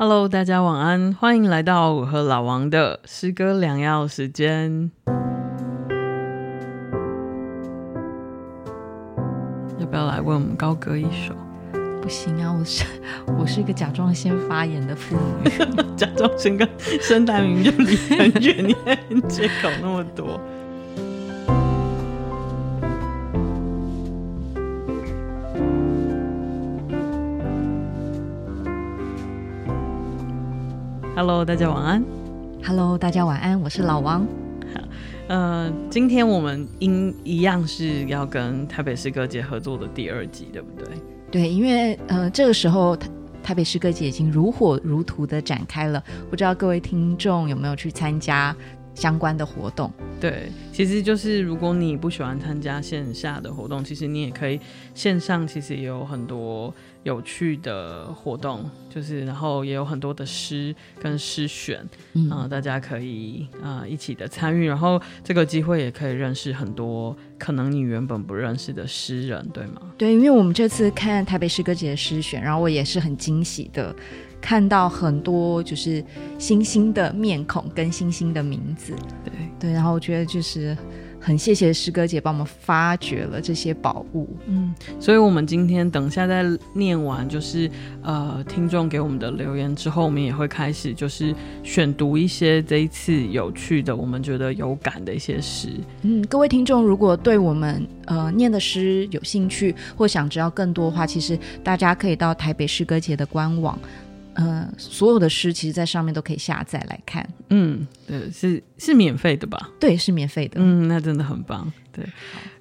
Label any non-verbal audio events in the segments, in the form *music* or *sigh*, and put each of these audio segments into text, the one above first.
Hello，大家晚安，欢迎来到我和老王的诗歌良药时间。要不要来为我们高歌一首？不行啊，我是我是一个甲状腺发炎的妇女，甲状腺跟声带明明就离很远，你还借口那么多。Hello，大家晚安。Hello，大家晚安。我是老王。好，*laughs* 呃，今天我们应一样是要跟台北诗歌节合作的第二集，对不对？对，因为呃，这个时候台台北诗歌节已经如火如荼的展开了，不知道各位听众有没有去参加相关的活动？对，其实就是如果你不喜欢参加线下的活动，其实你也可以线上，其实也有很多。有趣的活动，就是然后也有很多的诗跟诗选，嗯、呃，大家可以啊、呃、一起的参与，然后这个机会也可以认识很多可能你原本不认识的诗人，对吗？对，因为我们这次看台北诗歌节的诗选，然后我也是很惊喜的看到很多就是新兴的面孔跟新兴的名字，对对，然后我觉得就是。很谢谢师哥姐帮我们发掘了这些宝物，嗯，所以我们今天等一下再念完，就是呃听众给我们的留言之后，我们也会开始就是选读一些这一次有趣的，我们觉得有感的一些诗。嗯，各位听众如果对我们呃念的诗有兴趣，或想知道更多的话，其实大家可以到台北诗歌节的官网。呃，所有的诗其实，在上面都可以下载来看。嗯，对，是是免费的吧？对，是免费的。嗯，那真的很棒。对，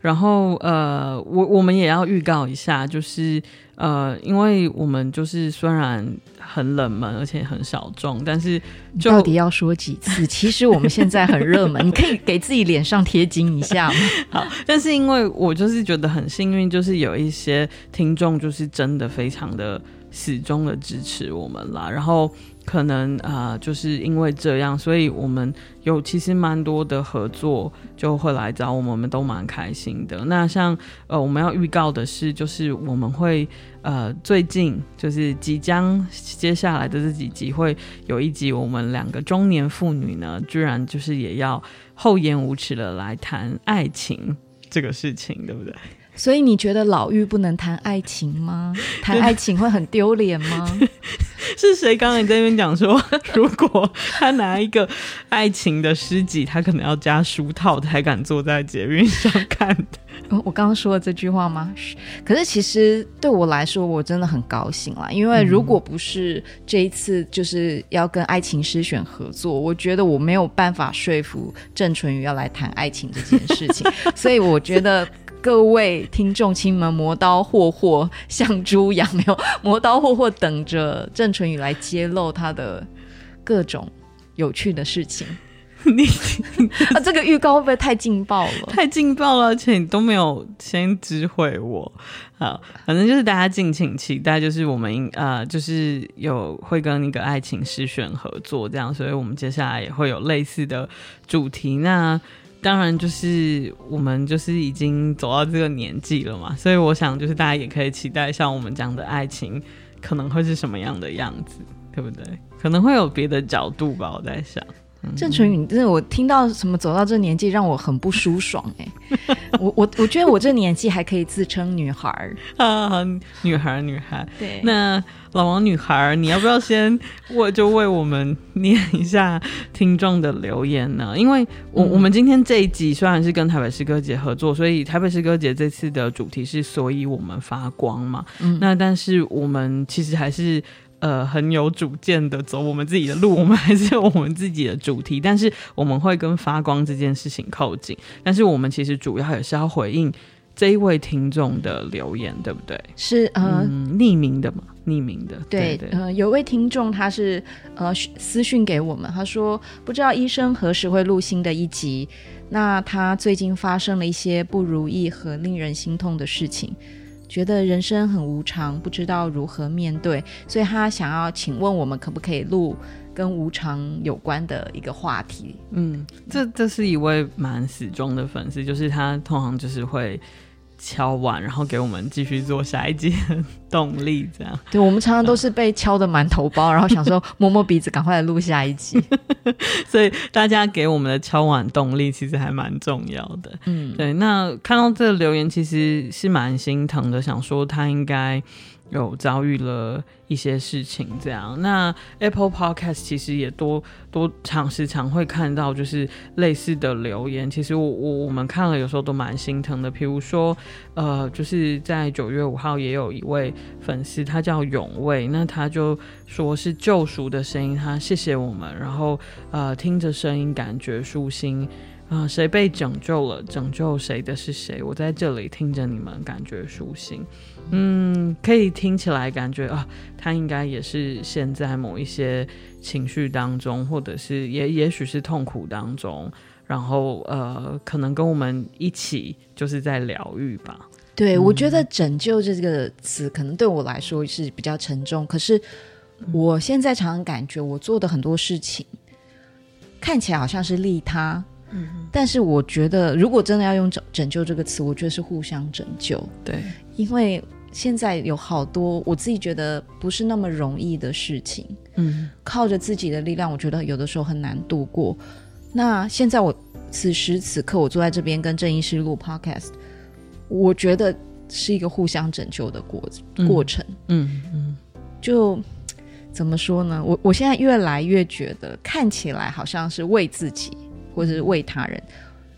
然后呃，我我们也要预告一下，就是呃，因为我们就是虽然很冷门，而且很小众，但是就到底要说几次？其实我们现在很热门，你 *laughs* 可以给自己脸上贴金一下吗？*laughs* 好，但是因为我就是觉得很幸运，就是有一些听众就是真的非常的。始终的支持我们啦，然后可能啊、就是因为这样，所以我们有其实蛮多的合作就会来找我们，我们都蛮开心的。那像呃，我们要预告的是，就是我们会呃，最近就是即将接下来的这几集会有一集，我们两个中年妇女呢，居然就是也要厚颜无耻的来谈爱情这个事情，对不对？所以你觉得老妪不能谈爱情吗？*laughs* 谈爱情会很丢脸吗？*laughs* 是谁刚刚你在那边讲说，*laughs* 如果他拿一个爱情的诗集，他可能要加书套才敢坐在捷运上看的？哦，我刚刚说了这句话吗？可是其实对我来说，我真的很高兴啦，因为如果不是这一次就是要跟爱情诗选合作，我觉得我没有办法说服郑淳宇要来谈爱情这件事情，所以我觉得。各位听众亲们，磨刀霍霍像猪一样，没有磨刀霍霍等着郑淳宇来揭露他的各种有趣的事情。你啊，这个预告会不会太劲爆了？太劲爆了，而且你都没有先知会我。好，反正就是大家敬请期待，就是我们呃，就是有会跟那个爱情诗选合作这样，所以我们接下来也会有类似的主题。那当然，就是我们就是已经走到这个年纪了嘛，所以我想就是大家也可以期待像我们讲的爱情可能会是什么样的样子，对不对？可能会有别的角度吧，我在想。郑淳宇，真的我听到什么走到这年纪让我很不舒爽哎、*laughs* 欸，我我我觉得我这年纪还可以自称女孩儿啊，女孩女孩。对，那老王女孩，你要不要先 *laughs* 我就为我们念一下听众的留言呢？因为我我们今天这一集虽然是跟台北诗歌节合作，所以台北诗歌节这次的主题是所以我们发光嘛，嗯，那但是我们其实还是。呃，很有主见的走我们自己的路，我们还是有我们自己的主题，但是我们会跟发光这件事情靠近。但是我们其实主要也是要回应这一位听众的留言，对不对？是呃、嗯，匿名的嘛，匿名的。对，对，对呃，有位听众他是呃私讯给我们，他说不知道医生何时会录新的一集，那他最近发生了一些不如意和令人心痛的事情。觉得人生很无常，不知道如何面对，所以他想要请问我们可不可以录跟无常有关的一个话题？嗯，这这是一位蛮死忠的粉丝，就是他通常就是会敲碗，然后给我们继续做下一季的动力。这样，*laughs* 对，我们常常都是被敲得满头包，然后想说摸摸鼻子，赶快来录下一集。*laughs* 所以大家给我们的敲碗动力其实还蛮重要的。嗯，对。那看到这个留言，其实是蛮心疼的，想说他应该。有遭遇了一些事情，这样。那 Apple Podcast 其实也多多常时常会看到，就是类似的留言。其实我我我们看了，有时候都蛮心疼的。比如说，呃，就是在九月五号，也有一位粉丝，他叫永卫，那他就说是救赎的声音，他谢谢我们，然后呃，听着声音感觉舒心。啊、谁被拯救了？拯救谁的是谁？我在这里听着你们，感觉舒心。嗯，可以听起来感觉啊，他应该也是现在某一些情绪当中，或者是也也许是痛苦当中，然后呃，可能跟我们一起就是在疗愈吧。对，嗯、我觉得“拯救”这个词可能对我来说是比较沉重，可是我现在常常感觉我做的很多事情看起来好像是利他。嗯，但是我觉得，如果真的要用“拯拯救”这个词，我觉得是互相拯救。对，因为现在有好多我自己觉得不是那么容易的事情，嗯，靠着自己的力量，我觉得有的时候很难度过。那现在我此时此刻，我坐在这边跟郑医师录 Podcast，我觉得是一个互相拯救的过过程。嗯嗯，嗯，就怎么说呢？我我现在越来越觉得，看起来好像是为自己。或者是为他人，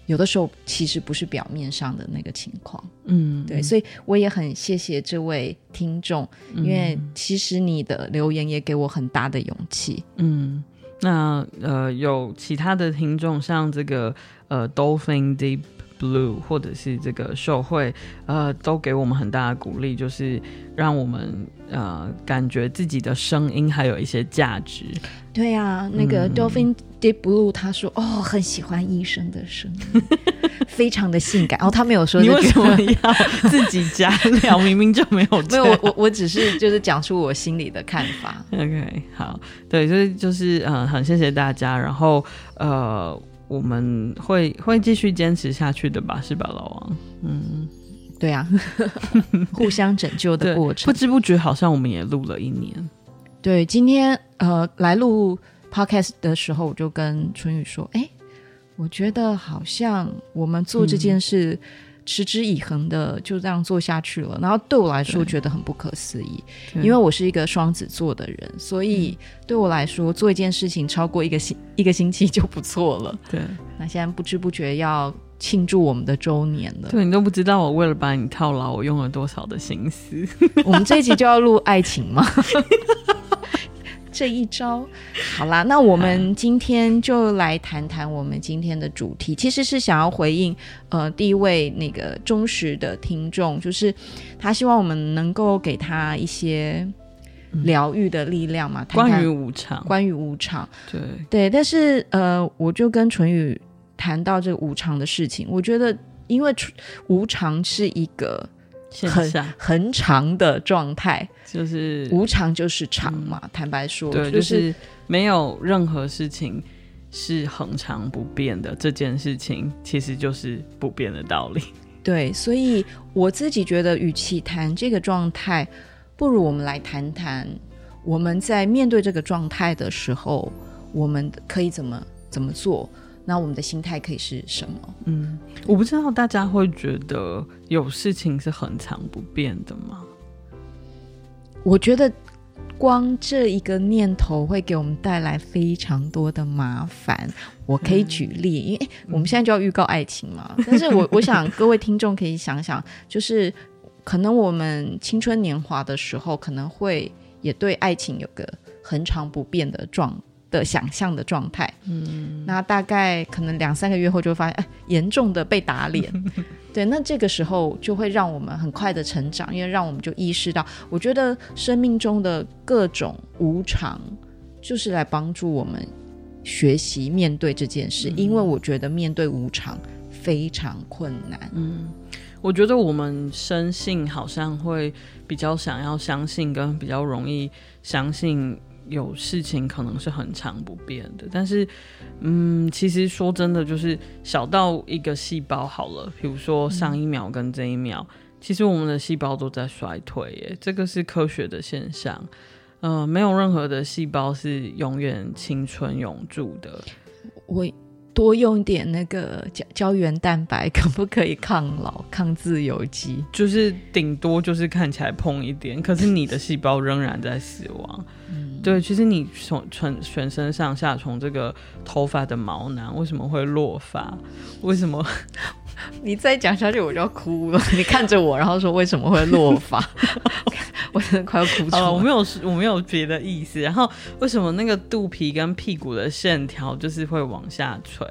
有的时候其实不是表面上的那个情况，嗯，对，所以我也很谢谢这位听众，嗯，因为其实你的留言也给我很大的勇气，嗯，那呃有其他的听众像这个呃 Dolphin Deep Blue 或者是这个社会，呃，都给我们很大的鼓励，就是让我们呃感觉自己的声音还有一些价值。对啊，那个 Dolphin Deep Blue 他说、嗯、哦，很喜欢医生的声音，*laughs* 非常的性感。然哦，他没有说、这个、你为什么要自己加料？*laughs* 明明就没有。没有，我我我只是就是讲出我心里的看法。OK，好，对，所以就是嗯，很谢谢大家，然后呃。我们会会继续坚持下去的吧，是吧，老王？嗯，对啊，*laughs* 互相拯救的过程，不知不觉好像我们也录了一年。对，今天呃来录 podcast 的时候，我就跟春雨说：“哎，我觉得好像我们做这件事。嗯”持之以恒的就这样做下去了，然后对我来说觉得很不可思议，因为我是一个双子座的人，所以对我来说做一件事情超过一个星一个星期就不错了。对，那现在不知不觉要庆祝我们的周年了。对，你都不知道我为了把你套牢，我用了多少的心思。我们这一集就要录爱情吗？*laughs* 这一招，好啦，那我们今天就来谈谈我们今天的主题，其实是想要回应呃第一位那个忠实的听众，就是他希望我们能够给他一些疗愈的力量嘛，谈谈关于无常，关于无常，对。对，但是呃，我就跟淳宇谈到这个无常的事情，我觉得因为无常是一个。很很长的状态，就是无常就是常嘛。嗯、坦白说，对，就是没有任何事情是恒常不变的。这件事情其实就是不变的道理。对，所以我自己觉得，与其谈这个状态，不如我们来谈谈我们在面对这个状态的时候，我们可以怎么怎么做。那我们的心态可以是什么？嗯，我不知道大家会觉得有事情是恒常不变的吗？我觉得光这一个念头会给我们带来非常多的麻烦。我可以举例，嗯、因为我们现在就要预告爱情嘛。嗯、但是我 *laughs* 我想各位听众可以想想，就是可能我们青春年华的时候，可能会也对爱情有个恒常不变的状。的想象的状态，嗯，那大概可能两三个月后就会发现，哎，严重的被打脸，*laughs* 对，那这个时候就会让我们很快的成长，因为让我们就意识到，我觉得生命中的各种无常，就是来帮助我们学习面对这件事，嗯，因为我觉得面对无常非常困难，嗯，我觉得我们生性好像会比较想要相信，跟比较容易相信。有事情可能是很长不变的，但是，嗯，其实说真的，就是小到一个细胞好了，比如说上一秒跟这一秒，其实我们的细胞都在衰退，耶，这个是科学的现象。嗯、呃，没有任何的细胞是永远青春永驻的。我。多用点那个胶胶原蛋白，可不可以抗老、抗自由基？就是顶多就是看起来碰一点，可是你的细胞仍然在死亡。嗯，对，其实你从全全身上下，从这个头发的毛囊为什么会落发？为什么？*laughs* 你再讲下去我就要哭了。*laughs* 你看着我，然后说为什么会落发？*laughs* 我真的快要哭出来了。我没有，我没有别的意思。然后为什么那个肚皮跟屁股的线条就是会往下垂？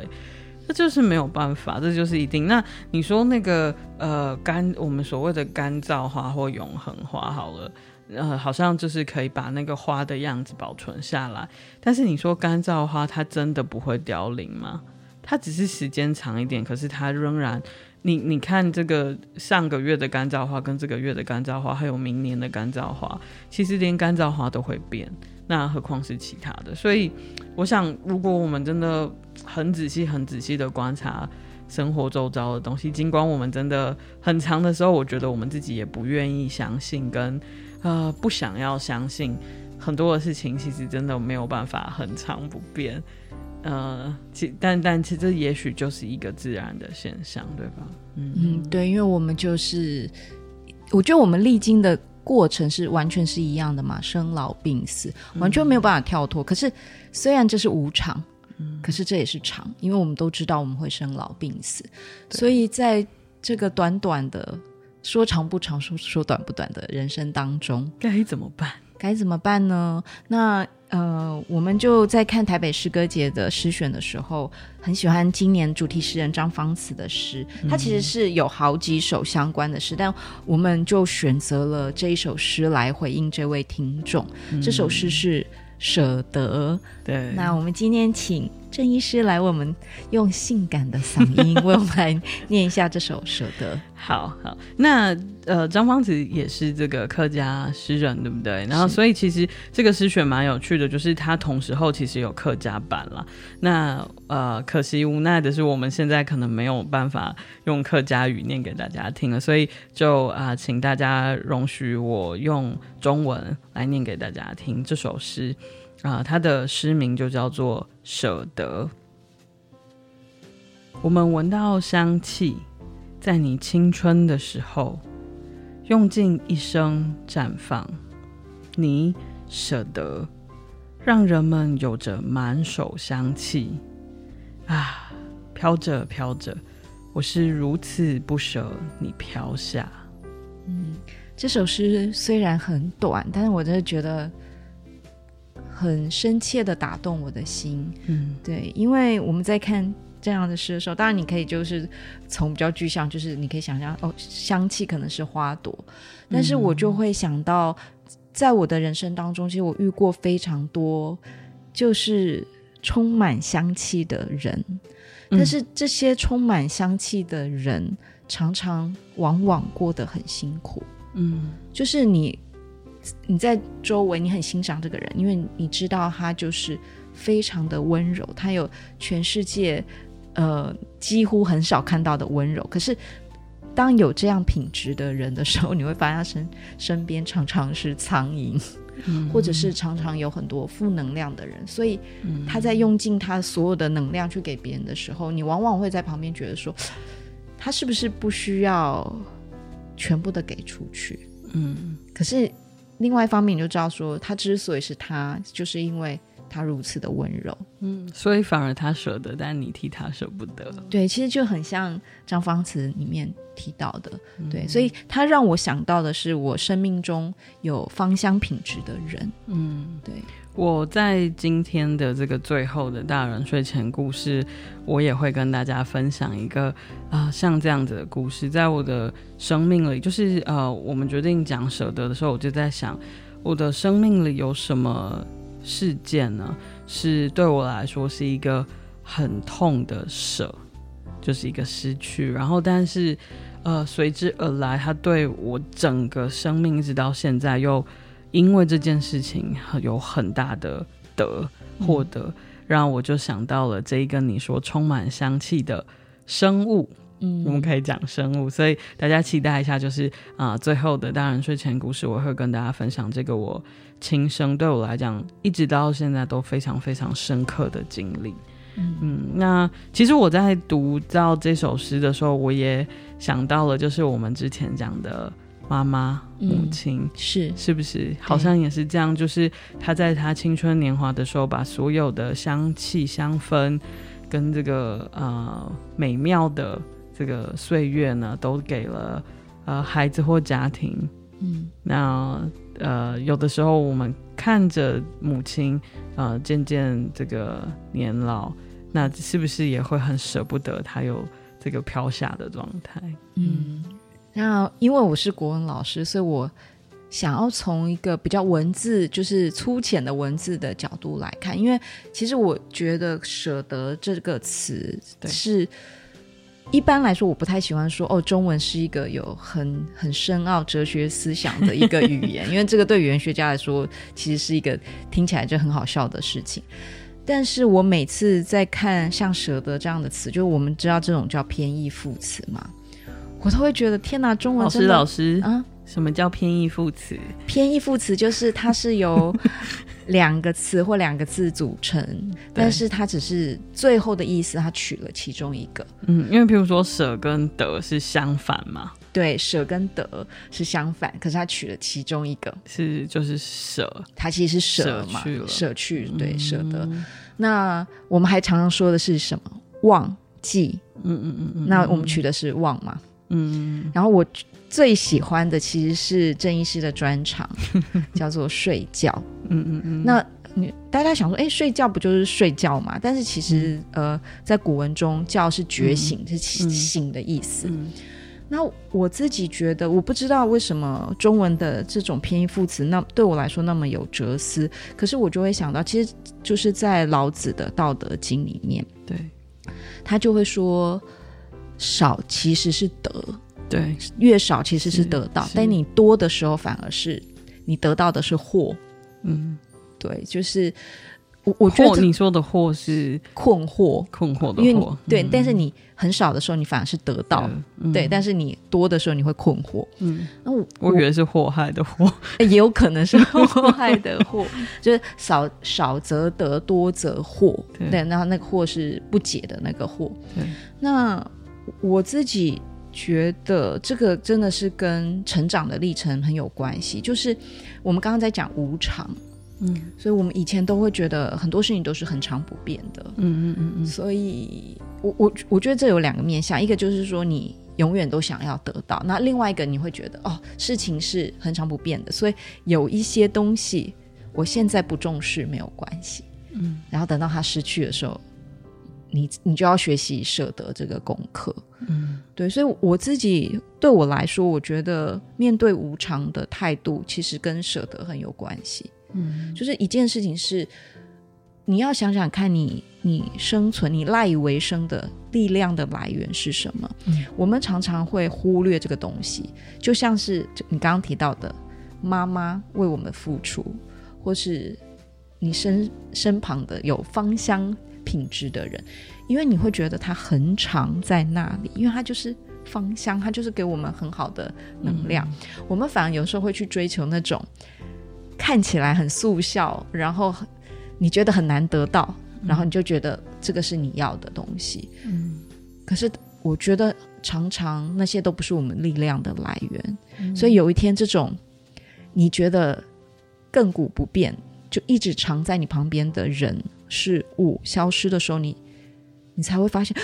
这就是没有办法，这就是一定。那你说那个呃干，我们所谓的干燥花或永恒花，好了，呃，好像就是可以把那个花的样子保存下来。但是你说干燥花，它真的不会凋零吗？它只是时间长一点，可是它仍然。你你看这个上个月的干燥花跟这个月的干燥花，还有明年的干燥花，其实连干燥花都会变，那何况是其他的？所以我想，如果我们真的很仔细、很仔细的观察生活周遭的东西，尽管我们真的很长的时候，我觉得我们自己也不愿意相信，跟呃不想要相信很多的事情，其实真的没有办法很长不变。呃，其但但其实这也许就是一个自然的现象，对吧？嗯嗯，对，因为我们就是，我觉得我们历经的过程是完全是一样的嘛，生老病死，完全没有办法跳脱。嗯、可是虽然这是无常，嗯，可是这也是常，因为我们都知道我们会生老病死，所以在这个短短的说长不长，说说短不短的人生当中，该怎么办？该怎么办呢？那。呃，我们就在看台北诗歌节的诗选的时候，很喜欢今年主题诗人张芳慈的诗。他其实是有好几首相关的诗，但我们就选择了这一首诗来回应这位听众。嗯、这首诗是《舍得》。对，那我们今天请。郑医师来，我们用性感的嗓音为我们来念一下这首《舍得》。*laughs* 好好，那呃，张芳子也是这个客家诗人，对不对？然后，所以其实这个诗选蛮有趣的，就是他同时候其实有客家版了。那呃，可惜无奈的是，我们现在可能没有办法用客家语念给大家听了，所以就啊、呃，请大家容许我用中文来念给大家听这首诗。啊，他的诗名就叫做《舍得》。我们闻到香气，在你青春的时候，用尽一生绽放。你舍得，让人们有着满手香气。啊，飘着飘着，我是如此不舍你飘下。嗯，这首诗虽然很短，但是我真的觉得。很深切的打动我的心，嗯，对，因为我们在看这样的诗的时候，当然你可以就是从比较具象，就是你可以想象哦，香气可能是花朵，但是我就会想到，在我的人生当中，其实我遇过非常多就是充满香气的人，但是这些充满香气的人，常常往往过得很辛苦，嗯，就是你。你在周围，你很欣赏这个人，因为你知道他就是非常的温柔，他有全世界呃几乎很少看到的温柔。可是当有这样品质的人的时候，你会发现他身身边常常是苍蝇，嗯、或者是常常有很多负能量的人。所以他在用尽他所有的能量去给别人的时候，你往往会在旁边觉得说，他是不是不需要全部的给出去？嗯，可是。另外一方面，你就知道说，他之所以是他，就是因为他如此的温柔，嗯，所以反而他舍得，但你替他舍不得。对，其实就很像张芳慈里面提到的，嗯、对，所以他让我想到的是，我生命中有芳香品质的人，嗯，对。我在今天的这个最后的大人睡前故事，我也会跟大家分享一个啊、像这样子的故事，在我的生命里，就是呃，我们决定讲舍得的时候，我就在想，我的生命里有什么事件呢？是对我来说是一个很痛的舍，就是一个失去，然后但是呃，随之而来，它对我整个生命一直到现在又。因为这件事情有很大的得获得，嗯、让我就想到了这一个你说充满香气的生物。嗯，我们可以讲生物，所以大家期待一下，就是啊、呃，最后的大人睡前故事，我会跟大家分享这个我亲身对我来讲一直到现在都非常非常深刻的经历。嗯，嗯，那其实我在读到这首诗的时候，我也想到了，就是我们之前讲的妈妈、母亲、嗯，是是不是？好像也是这样，就是他在他青春年华的时候，把所有的香气、香氛跟这个呃美妙的。这个岁月呢，都给了呃孩子或家庭。嗯，那呃有的时候我们看着母亲呃渐渐这个年老，那是不是也会很舍不得她有这个飘下的状态？嗯，那因为我是国文老师，所以我想要从一个比较文字，就是粗浅的文字的角度来看，因为其实我觉得“舍得”这个词是。一般来说，我不太喜欢说哦，中文是一个有很很深奥哲学思想的一个语言，因为这个对语言学家来说，其实是一个听起来就很好笑的事情。但是我每次在看像“舍得”这样的词，就是我们知道这种叫偏义副词嘛，我都会觉得天哪，中文真的老师老师啊。什么叫偏义副词？偏义副词就是它是由两个词或两个字组成，但是它只是最后的意思，它取了其中一个。嗯，因为譬如说“舍”跟“得”是相反嘛。对，“舍”跟“得”是相反，可是它取了其中一个，是就是“舍”，它其实是舍嘛，舍去，去，对，舍得。嗯。那我们还常常说的是什么？忘记。嗯嗯嗯嗯。那我们取的是“忘”嘛。嗯。然后我。最喜欢的其实是郑医师的专场，*laughs* 叫做睡觉。嗯嗯嗯。那你大家想说，哎，睡觉不就是睡觉嘛？但是其实，嗯、呃，在古文中，觉是觉醒，嗯、是醒的意思。嗯、那我自己觉得，我不知道为什么中文的这种偏义副词，那对我来说那么有哲思。可是我就会想到，其实就是在老子的《道德经》里面，对，他就会说，少其实是得。对，越少其实是得到，但你多的时候反而是你得到的是祸。嗯，对，就是我我觉得你说的祸是困惑，困惑的惑。因为嗯、对，但是你很少的时候，你反而是得到。对，嗯、对，但是你多的时候，你会困惑。嗯，那我我以为是祸害的祸，也有可能是祸害的祸，*laughs* 就是少少则得，多则祸。对，然后那个祸是不解的那个祸。对，那我自己。觉得这个真的是跟成长的历程很有关系。就是我们刚刚在讲无常，嗯，所以我们以前都会觉得很多事情都是恒常不变的，嗯嗯嗯嗯。所以我我我觉得这有两个面向，一个就是说你永远都想要得到，那另外一个你会觉得哦，事情是恒常不变的，所以有一些东西我现在不重视没有关系，嗯，然后等到他失去的时候。你你就要学习舍得这个功课，嗯，对，所以我自己对我来说，我觉得面对无常的态度，其实跟舍得很有关系，嗯，就是一件事情是，你要想想看你你生存你赖以为生的力量的来源是什么？嗯，我们常常会忽略这个东西，就像是你刚刚提到的，妈妈为我们付出，或是你身身旁的有芳香。品质的人，因为你会觉得它恒常在那里，因为它就是芳香，它就是给我们很好的能量。嗯、我们反而有时候会去追求那种看起来很速效，然后你觉得很难得到，然后你就觉得这个是你要的东西。嗯，可是我觉得常常那些都不是我们力量的来源。嗯、所以有一天，这种你觉得亘古不变，就一直常在你旁边的人。事物消失的时候你，你你才会发现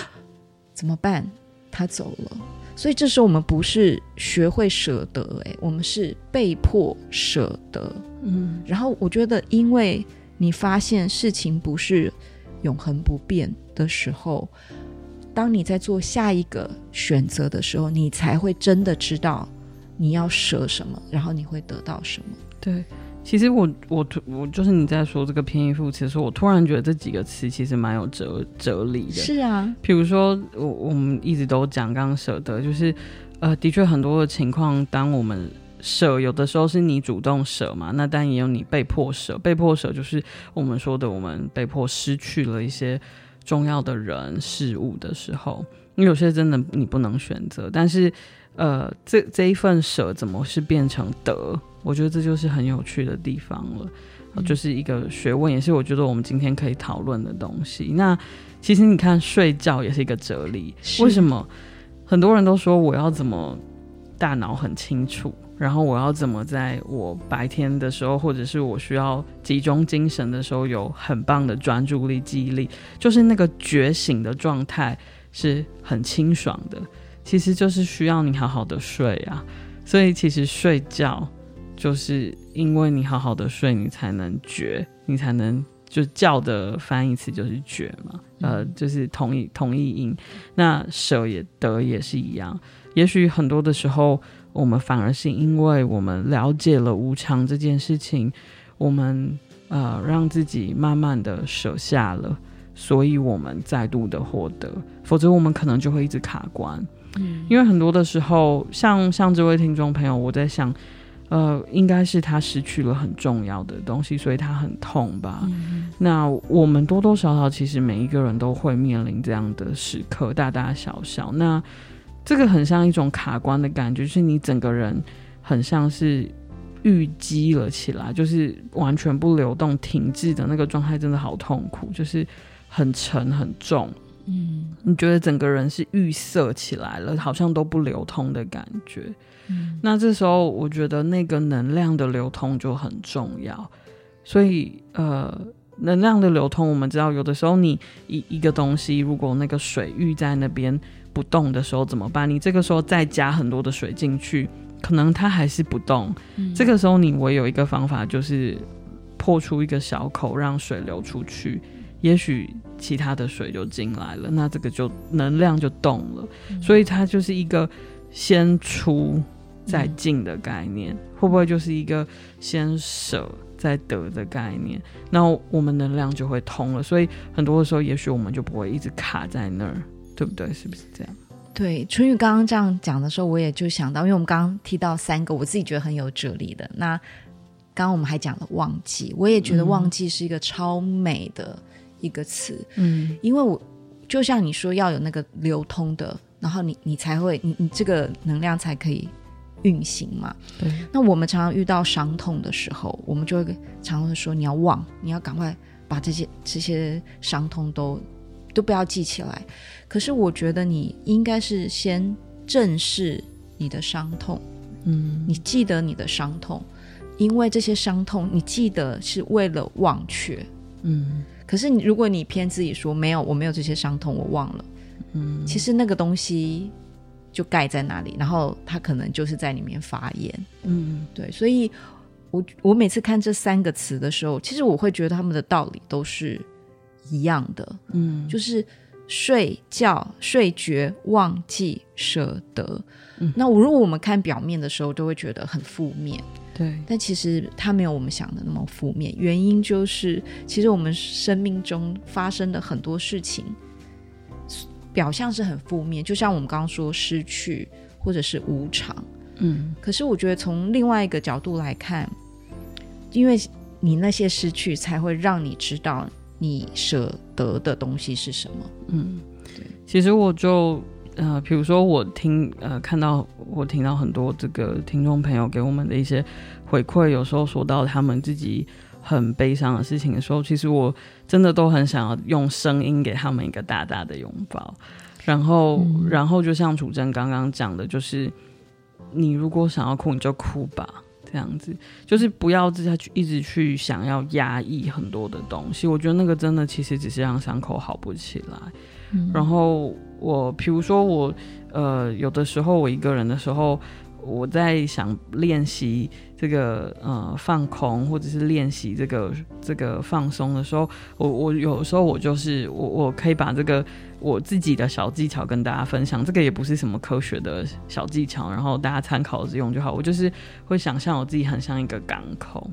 怎么办？他走了，所以这时候我们不是学会舍得，诶，我们是被迫舍得。嗯，然后我觉得，因为你发现事情不是永恒不变的时候，当你在做下一个选择的时候，你才会真的知道你要舍什么，然后你会得到什么。对。其实我我我就是你在说这个偏义副词的时候，我突然觉得这几个词其实蛮有哲哲理的。是啊，比如说我我们一直都讲刚刚舍得，就是呃，的确很多的情况，当我们舍有的时候是你主动舍嘛，那但也有你被迫舍。被迫舍就是我们说的，我们被迫失去了一些重要的人事物的时候，因为有些真的你不能选择。但是，呃，这这一份舍怎么是变成得？我觉得这就是很有趣的地方了。就是一个学问，也是我觉得我们今天可以讨论的东西。那其实你看，睡觉也是一个哲理。为什么很多人都说我要怎么大脑很清楚，然后我要怎么在我白天的时候，或者是我需要集中精神的时候，有很棒的专注力、记忆力，就是那个觉醒的状态是很清爽的。其实就是需要你好好的睡啊。所以其实睡觉。就是因为你好好的睡，你才能觉，你才能就觉的翻译词就是觉嘛，嗯、呃，就是同义同义音。那舍也得也是一样。也许很多的时候，我们反而是因为我们了解了无常这件事情，我们呃让自己慢慢的舍下了，所以我们再度的获得。否则我们可能就会一直卡关。嗯，因为很多的时候，像像这位听众朋友，我在想。呃，应该是他失去了很重要的东西，所以他很痛吧？嗯、那我们多多少少，其实每一个人都会面临这样的时刻，大大小小。那这个很像一种卡关的感觉，就是你整个人很像是淤积了起来，就是完全不流动、停滞的那个状态，真的好痛苦，就是很沉很重。嗯，你觉得整个人是预设起来了，好像都不流通的感觉。嗯，那这时候我觉得那个能量的流通就很重要，所以呃，能量的流通，我们知道有的时候你一一个东西，如果那个水域在那边不动的时候怎么办？你这个时候再加很多的水进去，可能它还是不动。嗯，这个时候你唯有一个方法就是破出一个小口，让水流出去，也许其他的水就进来了，那这个就能量就动了。嗯，所以它就是一个先出。再进的概念，嗯、会不会就是一个先舍再得的概念？那我们能量就会通了。所以很多的时候，也许我们就不会一直卡在那儿，对不对？是不是这样？对，春雨刚刚这样讲的时候，我也就想到，因为我们刚刚提到三个，我自己觉得很有哲理的。那刚刚我们还讲了忘记，我也觉得忘记是一个超美的一个词。嗯，因为我就像你说，要有那个流通的，然后你你才会，你你这个能量才可以。运行嘛，对。那我们常常遇到伤痛的时候，我们就会常常会说：“你要忘，你要赶快把这些这些伤痛都都不要记起来。”可是我觉得你应该是先正视你的伤痛，嗯，你记得你的伤痛，因为这些伤痛你记得是为了忘却，嗯。可是你如果你偏自己说没有，我没有这些伤痛，我忘了，嗯，其实那个东西。就盖在那里，然后它可能就是在里面发炎。嗯，对，所以我我每次看这三个词的时候，其实我会觉得他们的道理都是一样的。嗯，就是睡觉、睡觉、忘记、舍得。嗯，那如果我们看表面的时候，就会觉得很负面。对，但其实它没有我们想的那么负面。原因就是，其实我们生命中发生的很多事情。表象是很负面，就像我们刚刚说失去或者是无常，嗯。可是我觉得从另外一个角度来看，因为你那些失去，才会让你知道你舍得的东西是什么。嗯，对。其实我就呃，比如说我听呃看到我听到很多这个听众朋友给我们的一些回馈，有时候说到他们自己。很悲伤的事情的时候，其实我真的都很想要用声音给他们一个大大的拥抱，然后，然后就像楚真刚刚讲的，就是你如果想要哭，你就哭吧，这样子，就是不要自己去一直去想要压抑很多的东西。我觉得那个真的其实只是让伤口好不起来。嗯、然后我，比如说我，呃，有的时候我一个人的时候。我在想练习这个呃放空，或者是练习这个这个放松的时候，我我有的时候我就是我我可以把这个我自己的小技巧跟大家分享。这个也不是什么科学的小技巧，然后大家参考着用就好。我就是会想象我自己很像一个港口，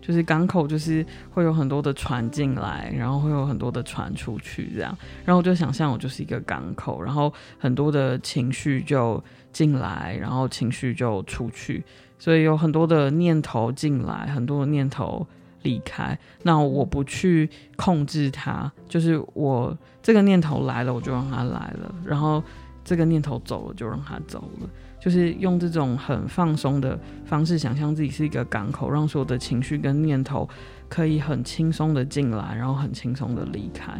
就是港口就是会有很多的船进来，然后会有很多的船出去这样，然后我就想象我就是一个港口，然后很多的情绪就。进来，然后情绪就出去，所以有很多的念头进来，很多的念头离开。那我不去控制它，就是我这个念头来了，我就让它来了；然后这个念头走了，就让它走了。就是用这种很放松的方式，想象自己是一个港口，让所有的情绪跟念头可以很轻松的进来，然后很轻松的离开。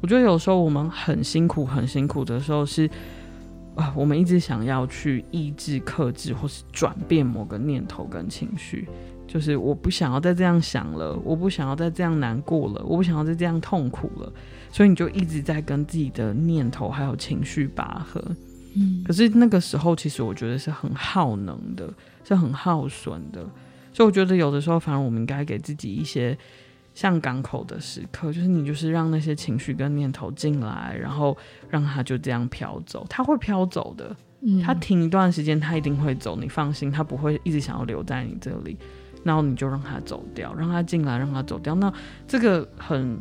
我觉得有时候我们很辛苦、很辛苦的时候是啊，我们一直想要去抑制、克制，或是转变某个念头跟情绪。就是我不想要再这样想了，我不想要再这样难过了，我不想要再这样痛苦了，所以你就一直在跟自己的念头还有情绪拔河。嗯，可是那个时候，其实我觉得是很耗能的，是很耗损的。所以我觉得有的时候，反而我们应该给自己一些像港口的时刻，就是你就是让那些情绪跟念头进来，然后让它就这样飘走。它会飘走的，嗯，它停一段时间，它一定会走。你放心，它不会一直想要留在你这里。然后你就让它走掉，让它进来，让它走掉。那这个很。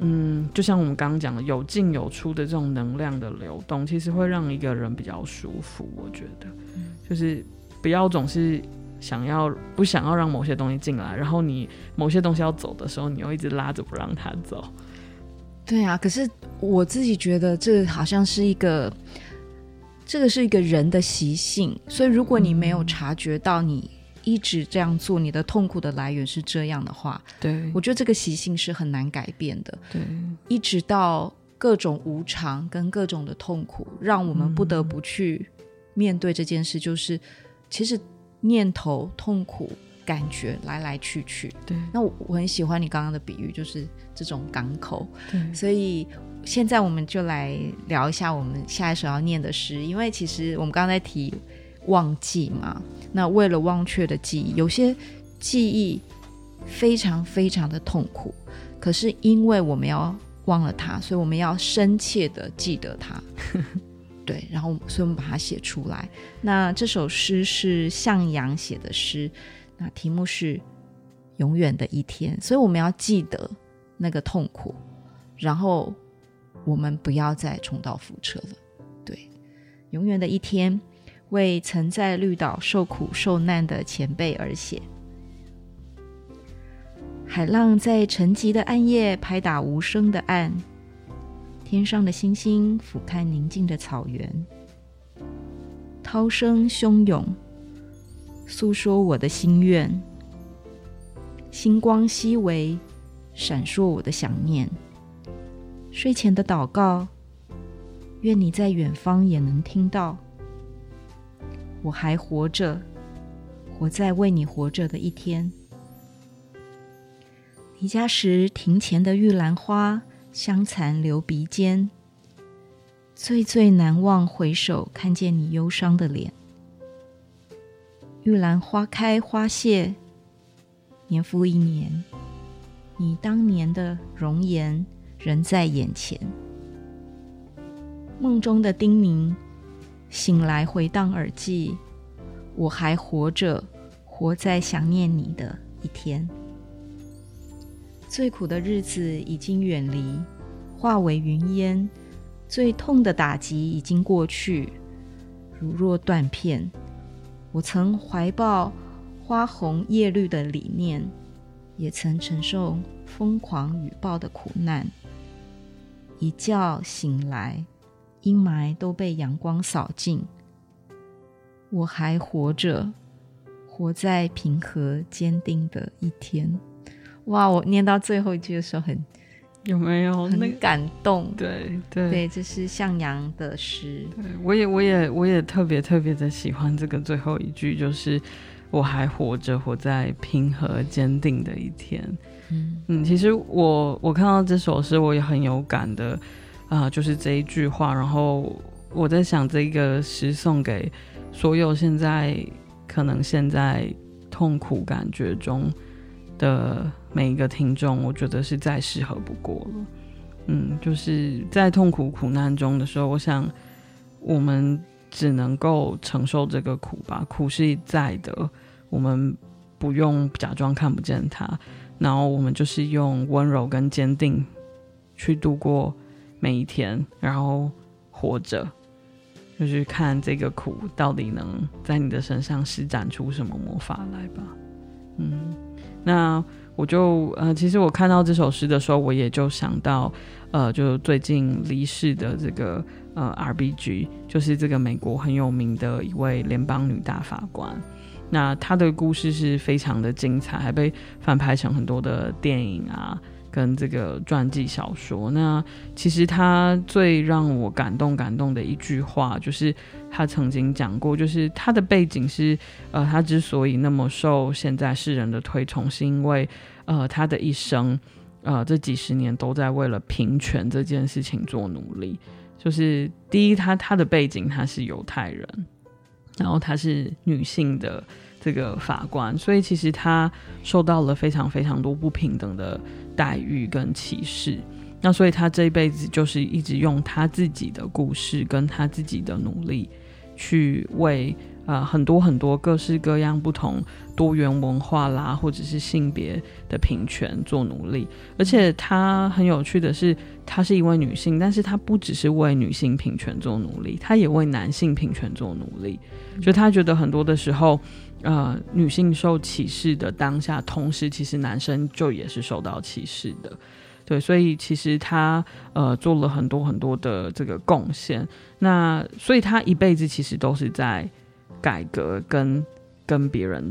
嗯，就像我们刚刚讲的，有进有出的这种能量的流动，其实会让一个人比较舒服。我觉得，就是不要总是想要不想要让某些东西进来，然后你某些东西要走的时候，你又一直拉着不让它走。对啊，可是我自己觉得这好像是一个，这个是一个人的习性，所以如果你没有察觉到你。一直这样做，你的痛苦的来源是这样的话，对，我觉得这个习性是很难改变的。对，一直到各种无常跟各种的痛苦，让我们不得不去面对这件事。就是，嗯、其实念头、痛苦、感觉来来去去。对，那我我很喜欢你刚刚的比喻，就是这种港口。对，所以现在我们就来聊一下我们下一首要念的诗，因为其实我们刚刚在提。忘记嘛？那为了忘却的记忆，有些记忆非常非常的痛苦。可是因为我们要忘了它，所以我们要深切的记得它。*laughs* 对，然后所以我们把它写出来。那这首诗是向阳写的诗，那题目是《永远的一天》，所以我们要记得那个痛苦，然后我们不要再重蹈覆辙了。对，《永远的一天》。为曾在绿岛受苦受难的前辈而写。海浪在沉寂的暗夜拍打无声的岸，天上的星星俯瞰宁静的草原，涛声汹涌，诉说我的心愿。星光熹微，闪烁我的想念。睡前的祷告，愿你在远方也能听到。我还活着，活在为你活着的一天。离家时庭前的玉兰花香残留鼻尖，最最难忘回首看见你忧伤的脸。玉兰花开花谢，年复一年，你当年的容颜仍在眼前。梦中的叮咛。醒来回荡耳际，我还活着，活在想念你的一天。最苦的日子已经远离，化为云烟；最痛的打击已经过去，如若断片。我曾怀抱花红叶绿的理念，也曾承受疯狂雨暴的苦难。一觉醒来。阴霾都被阳光扫尽，我还活着，活在平和坚定的一天。哇！我念到最后一句的时候很，有没有很感动？对对对，这是向阳的诗。对，我也我也我也特别特别的喜欢这个最后一句，就是我还活着，活在平和坚定的一天。嗯嗯，其实我我看到这首诗，我也很有感的。啊、呃，就是这一句话。然后我在想，这个诗送给所有现在可能现在痛苦感觉中的每一个听众，我觉得是再适合不过了。嗯，就是在痛苦苦难中的时候，我想我们只能够承受这个苦吧。苦是在的，我们不用假装看不见它，然后我们就是用温柔跟坚定去度过。每一天，然后活着，就是看这个苦到底能在你的身上施展出什么魔法来吧。嗯，那我就呃，其实我看到这首诗的时候，我也就想到，呃，就最近离世的这个呃 RBG，就是这个美国很有名的一位联邦女大法官。那她的故事是非常的精彩，还被翻拍成很多的电影啊。跟这个传记小说，那其实他最让我感动感动的一句话，就是他曾经讲过，就是他的背景是，呃，他之所以那么受现在世人的推崇，是因为，呃，他的一生，呃，这几十年都在为了平权这件事情做努力。就是第一，他他的背景他是犹太人，然后他是女性的这个法官，所以其实他受到了非常非常多不平等的。待遇跟歧视，那所以他这一辈子就是一直用他自己的故事跟他自己的努力，去为呃很多很多各式各样不同多元文化啦，或者是性别的平权做努力。而且他很有趣的是，她是一位女性，但是她不只是为女性平权做努力，她也为男性平权做努力。就她觉得很多的时候。呃，女性受歧视的当下，同时其实男生就也是受到歧视的，对，所以其实他呃做了很多很多的这个贡献，那所以他一辈子其实都是在改革跟跟别人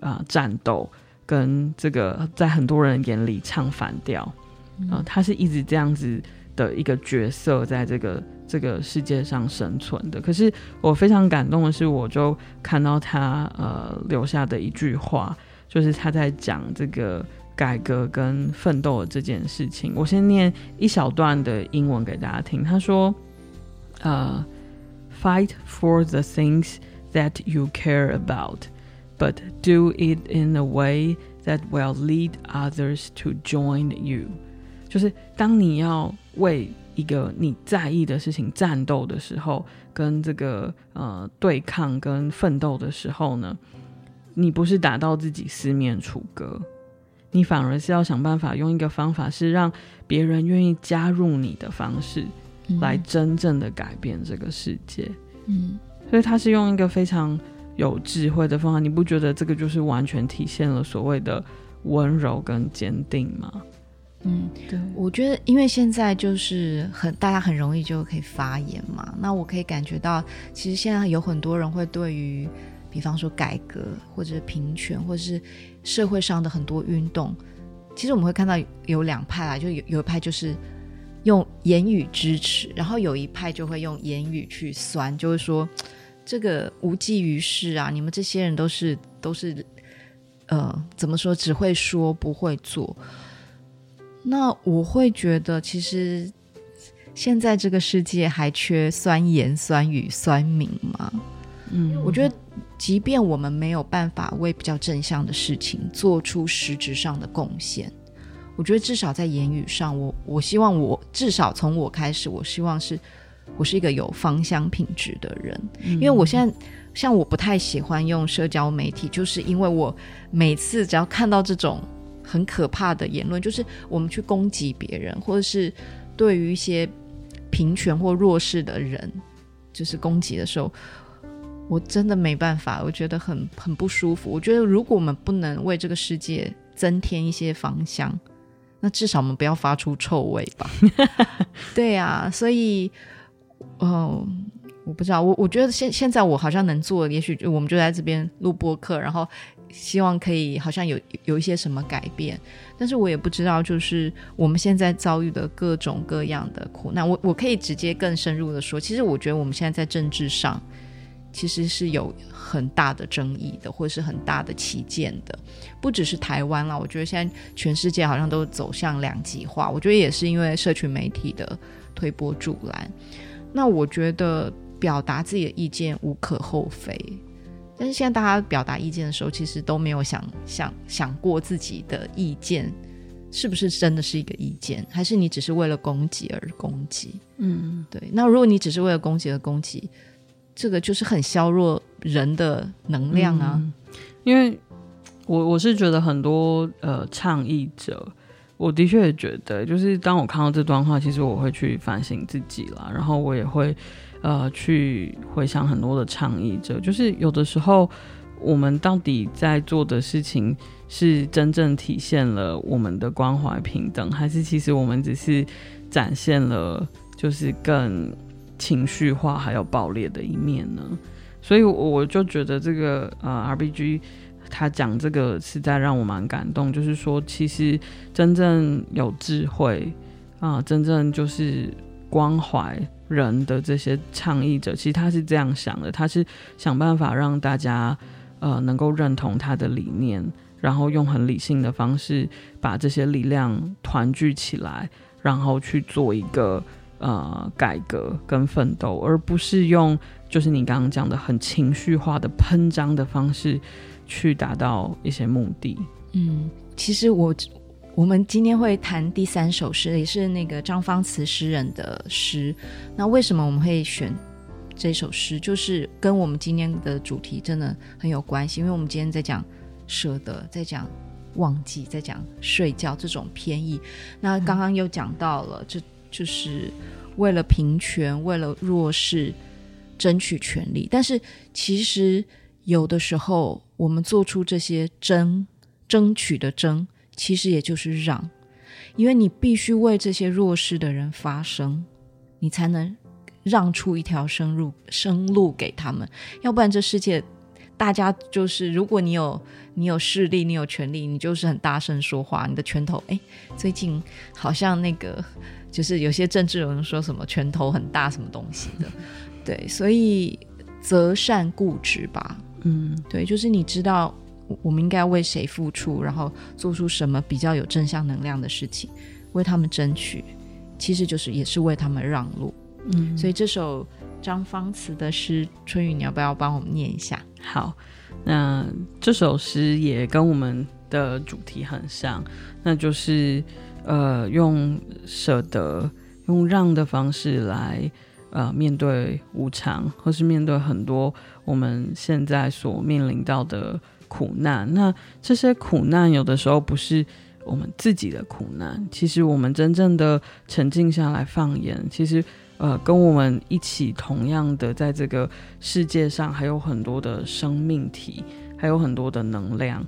啊、呃、战斗，跟这个在很多人眼里唱反调，啊、呃，他是一直这样子的一个角色，在这个。这个世界上生存的，可是我非常感动的是，我就看到他呃留下的一句话，就是他在讲这个改革跟奋斗的这件事情。我先念一小段的英文给大家听。他说：“呃，fight for the things that you care about, but do it in a way that will lead others to join you。”就是当你要为一个你在意的事情战斗的时候，跟这个呃对抗跟奋斗的时候呢，你不是打到自己四面楚歌，你反而是要想办法用一个方法，是让别人愿意加入你的方式，来真正的改变这个世界。嗯，所以他是用一个非常有智慧的方法，你不觉得这个就是完全体现了所谓的温柔跟坚定吗？嗯，对，我觉得因为现在就是很大家很容易就可以发言嘛，那我可以感觉到，其实现在有很多人会对于，比方说改革或者平权，或者是社会上的很多运动，其实我们会看到有两派啦，就有有一派就是用言语支持，然后有一派就会用言语去酸，就是说这个无济于事啊，你们这些人都是都是呃怎么说，只会说不会做。那我会觉得，其实现在这个世界还缺酸言酸语酸民吗？嗯，我觉得，即便我们没有办法为比较正向的事情做出实质上的贡献，我觉得至少在言语上，我我希望我至少从我开始，我希望是我是一个有芳香品质的人，嗯，因为我现在像我不太喜欢用社交媒体，就是因为我每次只要看到这种。很可怕的言论，就是我们去攻击别人，或者是对于一些平权或弱势的人，就是攻击的时候，我真的没办法，我觉得很很不舒服。我觉得如果我们不能为这个世界增添一些芳香，那至少我们不要发出臭味吧。*laughs* 对啊，所以，哦，我不知道，我我觉得现现在我好像能做，也许我们就在这边录播客，然后。希望可以好像有有一些什么改变，但是我也不知道，就是我们现在遭遇的各种各样的苦难，我我可以直接更深入的说，其实我觉得我们现在在政治上其实是有很大的争议的，或者是很大的歧见的，不只是台湾啦，我觉得现在全世界好像都走向两极化，我觉得也是因为社群媒体的推波助澜。那我觉得表达自己的意见无可厚非。但是现在大家表达意见的时候，其实都没有想想想过自己的意见是不是真的是一个意见，还是你只是为了攻击而攻击？嗯，对。那如果你只是为了攻击而攻击，这个就是很削弱人的能量啊。嗯，因为我我是觉得很多呃倡议者我的确也觉得，就是当我看到这段话，其实我会去反省自己啦，然后我也会呃去回想很多的倡议者，就是有的时候我们到底在做的事情是真正体现了我们的关怀平等，还是其实我们只是展现了就是更情绪化还有暴烈的一面呢？所以我就觉得这个呃 RBG。他讲这个实在让我蛮感动，就是说，其实真正有智慧啊、真正就是关怀人的这些倡议者，其实他是这样想的，他是想办法让大家呃能够认同他的理念，然后用很理性的方式把这些力量团聚起来，然后去做一个呃改革跟奋斗，而不是用就是你刚刚讲的很情绪化的喷张的方式。去达到一些目的。嗯，其实我我们今天会谈第三首诗，也是那个张方慈诗人的诗。那为什么我们会选这首诗？就是跟我们今天的主题真的很有关系，因为我们今天在讲舍得，在讲忘记，在讲睡觉这种偏义。那刚刚又讲到了，这、就是为了平权，为了弱势争取权利。但是其实有的时候。我们做出这些争争取的争，其实也就是让，因为你必须为这些弱势的人发声，你才能让出一条生路生路给他们。要不然这世界大家就是，如果你有你有势力，你有权利，你就是很大声说话，你的拳头。哎，最近好像那个就是有些政治人说什么拳头很大，什么东西的，对，所以择善固执吧。嗯，对，就是你知道我们应该为谁付出，然后做出什么比较有正向能量的事情，为他们争取，其实就是也是为他们让路。嗯，所以这首张芳慈的诗，春雨，你要不要帮我们念一下？好，那这首诗也跟我们的主题很像，那就是呃，用舍得、用让的方式来。呃，面对无常，或是面对很多我们现在所面临到的苦难，那这些苦难有的时候不是我们自己的苦难，其实我们真正的沉静下来放眼，其实呃，跟我们一起同样的在这个世界上还有很多的生命体，还有很多的能量，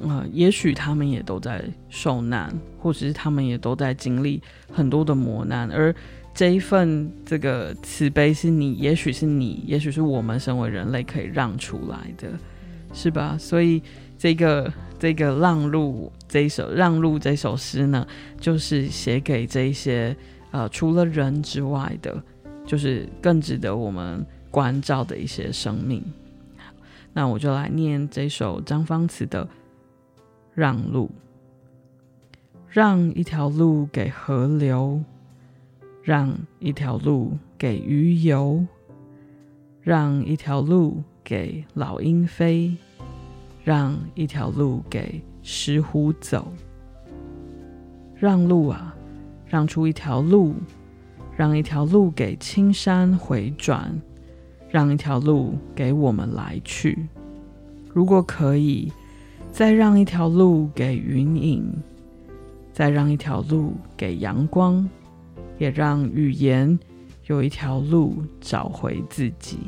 呃，也许他们也都在受难，或者是他们也都在经历很多的磨难，而。这一份这个慈悲是你，也许是你，也许是我们身为人类可以让出来的，是吧？所以这个这个让路这一首让路这首诗呢，就是写给这一些呃除了人之外的，就是更值得我们关照的一些生命。那我就来念这首张方慈的《让路》，让一条路给河流。让一条路给鱼游，让一条路给老鹰飞，让一条路给石虎走。让路啊，让出一条路，让一条路给青山回转，让一条路给我们来去。如果可以，再让一条路给云影，再让一条路给阳光。也让语言有一条路找回自己。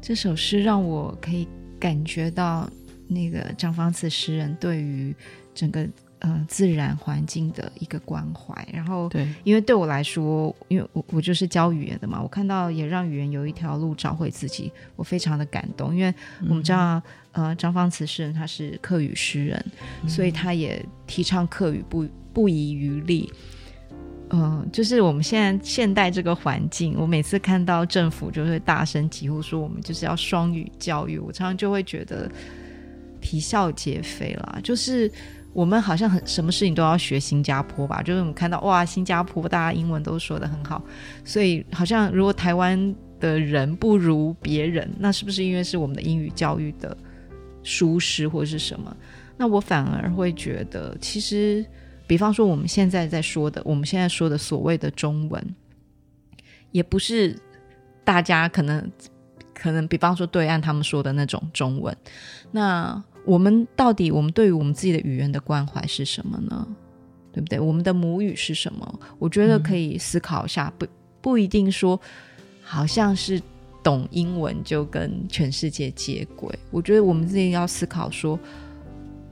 这首诗让我可以感觉到那个张方次诗人对于整个呃自然环境的一个关怀。然后，对，因为对我来说，因为我我就是教语言的嘛，我看到也让语言有一条路找回自己，我非常的感动。因为我们知道，嗯、呃，张方慈诗人他是客语诗人，嗯，所以他也提倡客语不。不遗余力，嗯、呃，就是我们现在现代这个环境，我每次看到政府就会大声疾呼说我们就是要双语教育，我常常就会觉得啼笑皆非啦。就是我们好像很什么事情都要学新加坡吧，就是我们看到哇，新加坡大家英文都说得很好，所以好像如果台湾的人不如别人，那是不是因为是我们的英语教育的疏失或者是什么？那我反而会觉得其实。比方说，我们现在在说的，我们现在说的所谓的中文，也不是大家可能可能，比方说对岸他们说的那种中文。那我们到底我们对于我们自己的语言的关怀是什么呢？对不对？我们的母语是什么？我觉得可以思考一下，不不一定说好像是懂英文就跟全世界接轨。我觉得我们自己要思考说。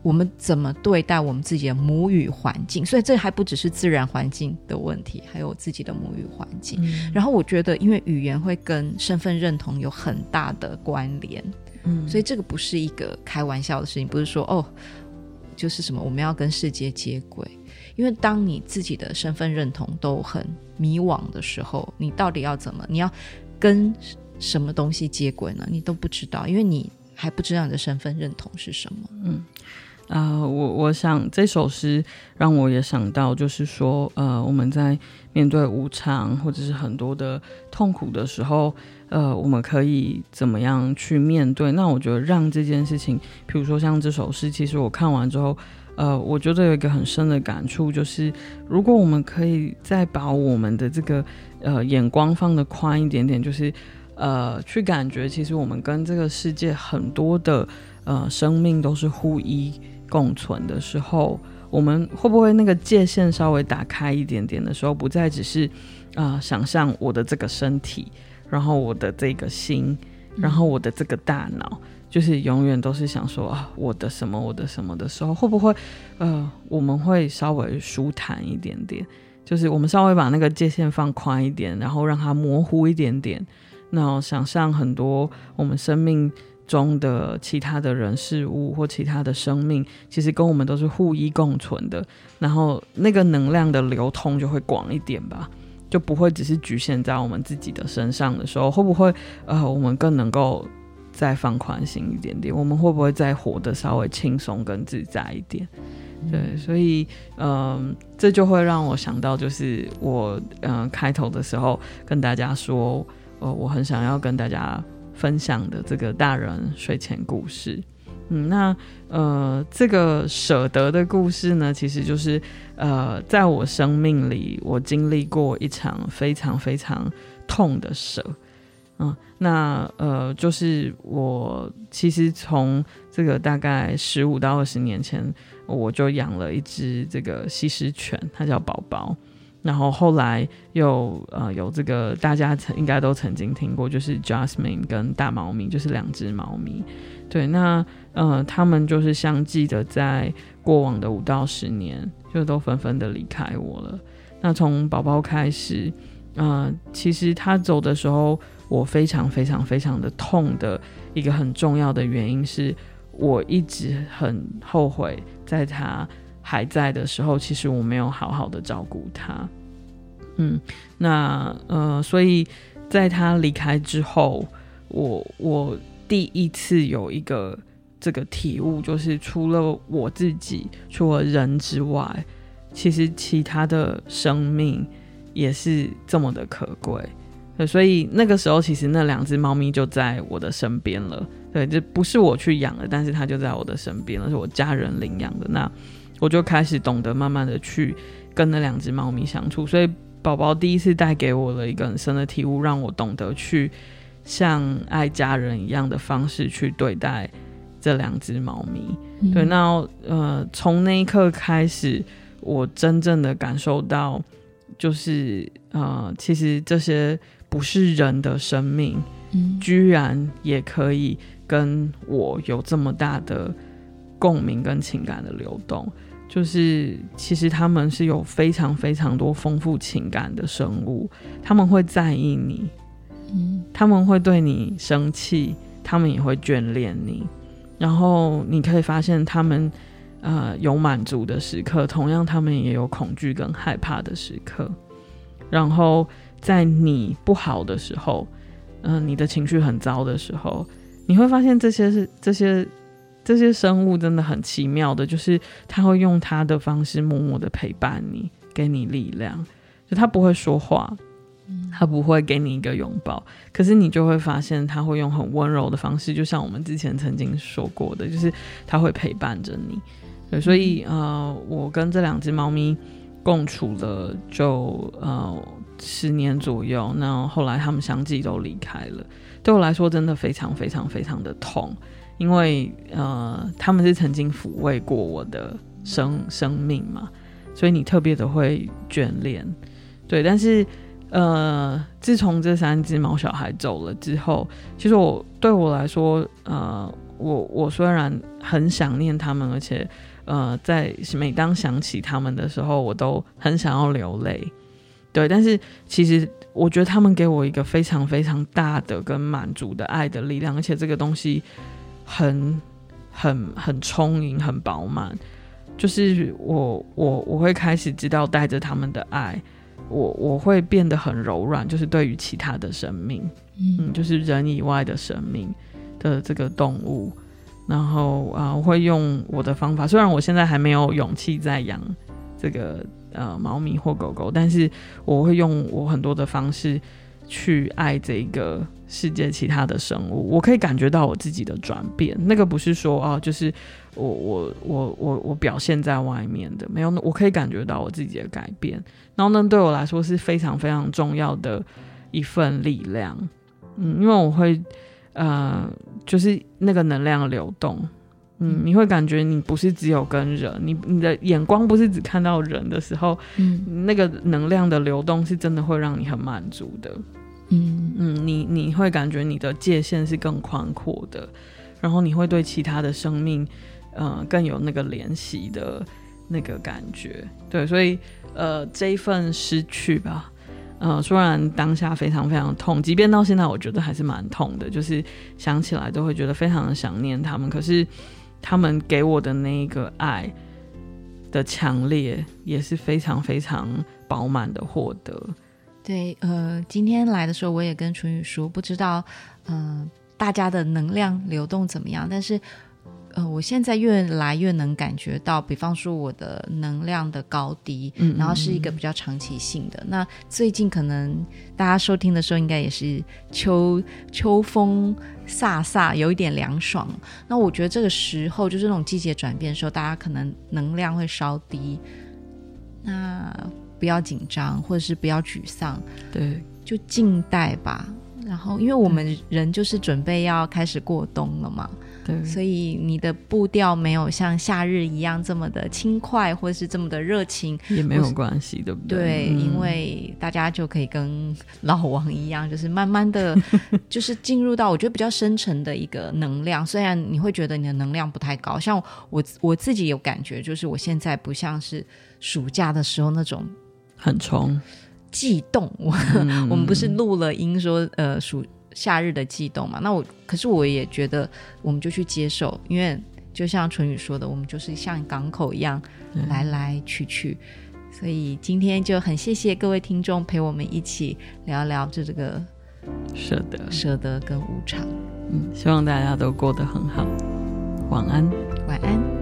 我们怎么对待我们自己的母语环境？所以这还不只是自然环境的问题，还有自己的母语环境。嗯、然后我觉得，因为语言会跟身份认同有很大的关联，嗯，所以这个不是一个开玩笑的事情，不是说哦，就是什么我们要跟世界接轨。因为当你自己的身份认同都很迷惘的时候，你到底要怎么？你要跟什么东西接轨呢？你都不知道，因为你还不知道你的身份认同是什么。嗯。啊、呃，我我想这首诗让我也想到，就是说，呃，我们在面对无常或者是很多的痛苦的时候，呃，我们可以怎么样去面对？那我觉得让这件事情，比如说像这首诗，其实我看完之后，呃，我觉得有一个很深的感触，就是如果我们可以再把我们的这个呃眼光放得宽一点点，就是呃去感觉，其实我们跟这个世界很多的呃生命都是互依。共存的时候，我们会不会那个界限稍微打开一点点的时候，不再只是啊、想象我的这个身体，然后我的这个心，然后我的这个大脑，嗯、就是永远都是想说啊我的什么我的什么的时候，会不会呃我们会稍微舒坦一点点？就是我们稍微把那个界限放宽一点，然后让它模糊一点点，那想象很多我们生命。中的其他的人事物或其他的生命，其实跟我们都是互依共存的。然后那个能量的流通就会广一点吧，就不会只是局限在我们自己的身上的时候，会不会呃，我们更能够再放宽心一点点？我们会不会再活得稍微轻松跟自在一点？对，所以嗯、呃，这就会让我想到，就是我嗯、呃、开头的时候跟大家说，呃，我很想要跟大家。分享的这个大人睡前故事，嗯，那呃，这个舍得的故事呢，其实就是呃，在我生命里，我经历过一场非常非常痛的舍，嗯，那呃，就是我其实从这个大概十五到二十年前，我就养了一只这个西施犬，它叫宝宝。然后后来又呃有这个大家曾应该都曾经听过，就是 Jasmine 跟大猫咪，就是两只猫咪。对，那呃他们就是相继的在过往的五到十年，就都纷纷的离开我了。那从宝宝开始，呃，其实他走的时候，我非常非常非常的痛的一个很重要的原因是，我一直很后悔在他。还在的时候，其实我没有好好的照顾他，嗯，那呃，所以在他离开之后，我我第一次有一个这个体悟，就是除了我自己，除了人之外，其实其他的生命也是这么的可贵，所以那个时候，其实那两只猫咪就在我的身边了，对，这不是我去养的，但是它就在我的身边了，是我家人领养的那。我就开始懂得慢慢的去跟那两只猫咪相处，所以宝宝第一次带给我了一个很深的体悟，让我懂得去像爱家人一样的方式去对待这两只猫咪。嗯、对，那呃，从那一刻开始，我真正的感受到，就是呃，其实这些不是人的生命，嗯、居然也可以跟我有这么大的共鸣跟情感的流动。就是，其实他们是有非常非常多丰富情感的生物，他们会在意你，嗯，他们会对你生气，他们也会眷恋你，然后你可以发现他们，呃，有满足的时刻，同样他们也有恐惧跟害怕的时刻，然后在你不好的时候，嗯、你的情绪很糟的时候，你会发现这些是这些。这些生物真的很奇妙的，就是他会用他的方式默默的陪伴你，给你力量。就他不会说话，他不会给你一个拥抱，可是你就会发现他会用很温柔的方式，就像我们之前曾经说过的，就是他会陪伴着你。对，所以呃，我跟这两只猫咪共处了就呃十年左右，那后来他们相继都离开了。对我来说，真的非常非常非常的痛。因为呃，他们是曾经抚慰过我的生生命嘛，所以你特别的会眷恋。对，但是呃，自从这三只毛小孩走了之后，其实我对我来说，呃，我我虽然很想念他们，而且呃，在每当想起他们的时候，我都很想要流泪。对，但是其实我觉得他们给我一个非常非常大的跟满足的爱的力量，而且这个东西。很很很充盈，很饱满。就是我我我会开始知道带着他们的爱，我我会变得很柔软。就是对于其他的生命，嗯，就是人以外的生命的这个动物，然后啊，我会用我的方法。虽然我现在还没有勇气再养这个呃猫咪或狗狗，但是我会用我很多的方式。去爱这个世界其他的生物，我可以感觉到我自己的转变。那个不是说哦，就是我我我我我表现在外面的，没有，我可以感觉到我自己的改变。然后呢，对我来说是非常非常重要的一份力量。嗯，因为我会呃，就是那个能量流动。嗯，你会感觉你不是只有跟人，你你的眼光不是只看到人的时候，嗯，那个能量的流动是真的会让你很满足的。嗯嗯，你你会感觉你的界限是更宽阔的，然后你会对其他的生命，呃，更有那个联系的那个感觉。对，所以呃，这一份失去吧，呃，虽然当下非常非常痛，即便到现在，我觉得还是蛮痛的，就是想起来都会觉得非常的想念他们。可是他们给我的那个爱的强烈，也是非常非常饱满的获得。对，呃，今天来的时候，我也跟淳宇说，不知道，嗯、大家的能量流动怎么样？但是，呃，我现在越来越能感觉到，比方说我的能量的高低，嗯，然后是一个比较长期性的。那最近可能大家收听的时候，应该也是秋秋风飒飒，有一点凉爽。那我觉得这个时候就是那种季节转变的时候，大家可能能量会稍低。那。不要紧张，或者是不要沮丧，对，就静待吧。然后，因为我们人就是准备要开始过冬了嘛，对，所以你的步调没有像夏日一样这么的轻快，或者是这么的热情，也没有关系，对不对？对，嗯，因为大家就可以跟老王一样，就是慢慢的 *laughs* 就是进入到我觉得比较深沉的一个能量。虽然你会觉得你的能量不太高，像我我自己有感觉，就是我现在不像是暑假的时候那种。很冲，悸动。我、嗯、*laughs* 我们不是录了音说，呃，暑夏日的悸动嘛？那我可是我也觉得，我们就去接受，因为就像淳宇说的，我们就是像港口一样来来去去。嗯、所以今天就很谢谢各位听众陪我们一起聊聊这这个舍得、舍得跟无常。嗯，希望大家都过得很好。晚安，晚安。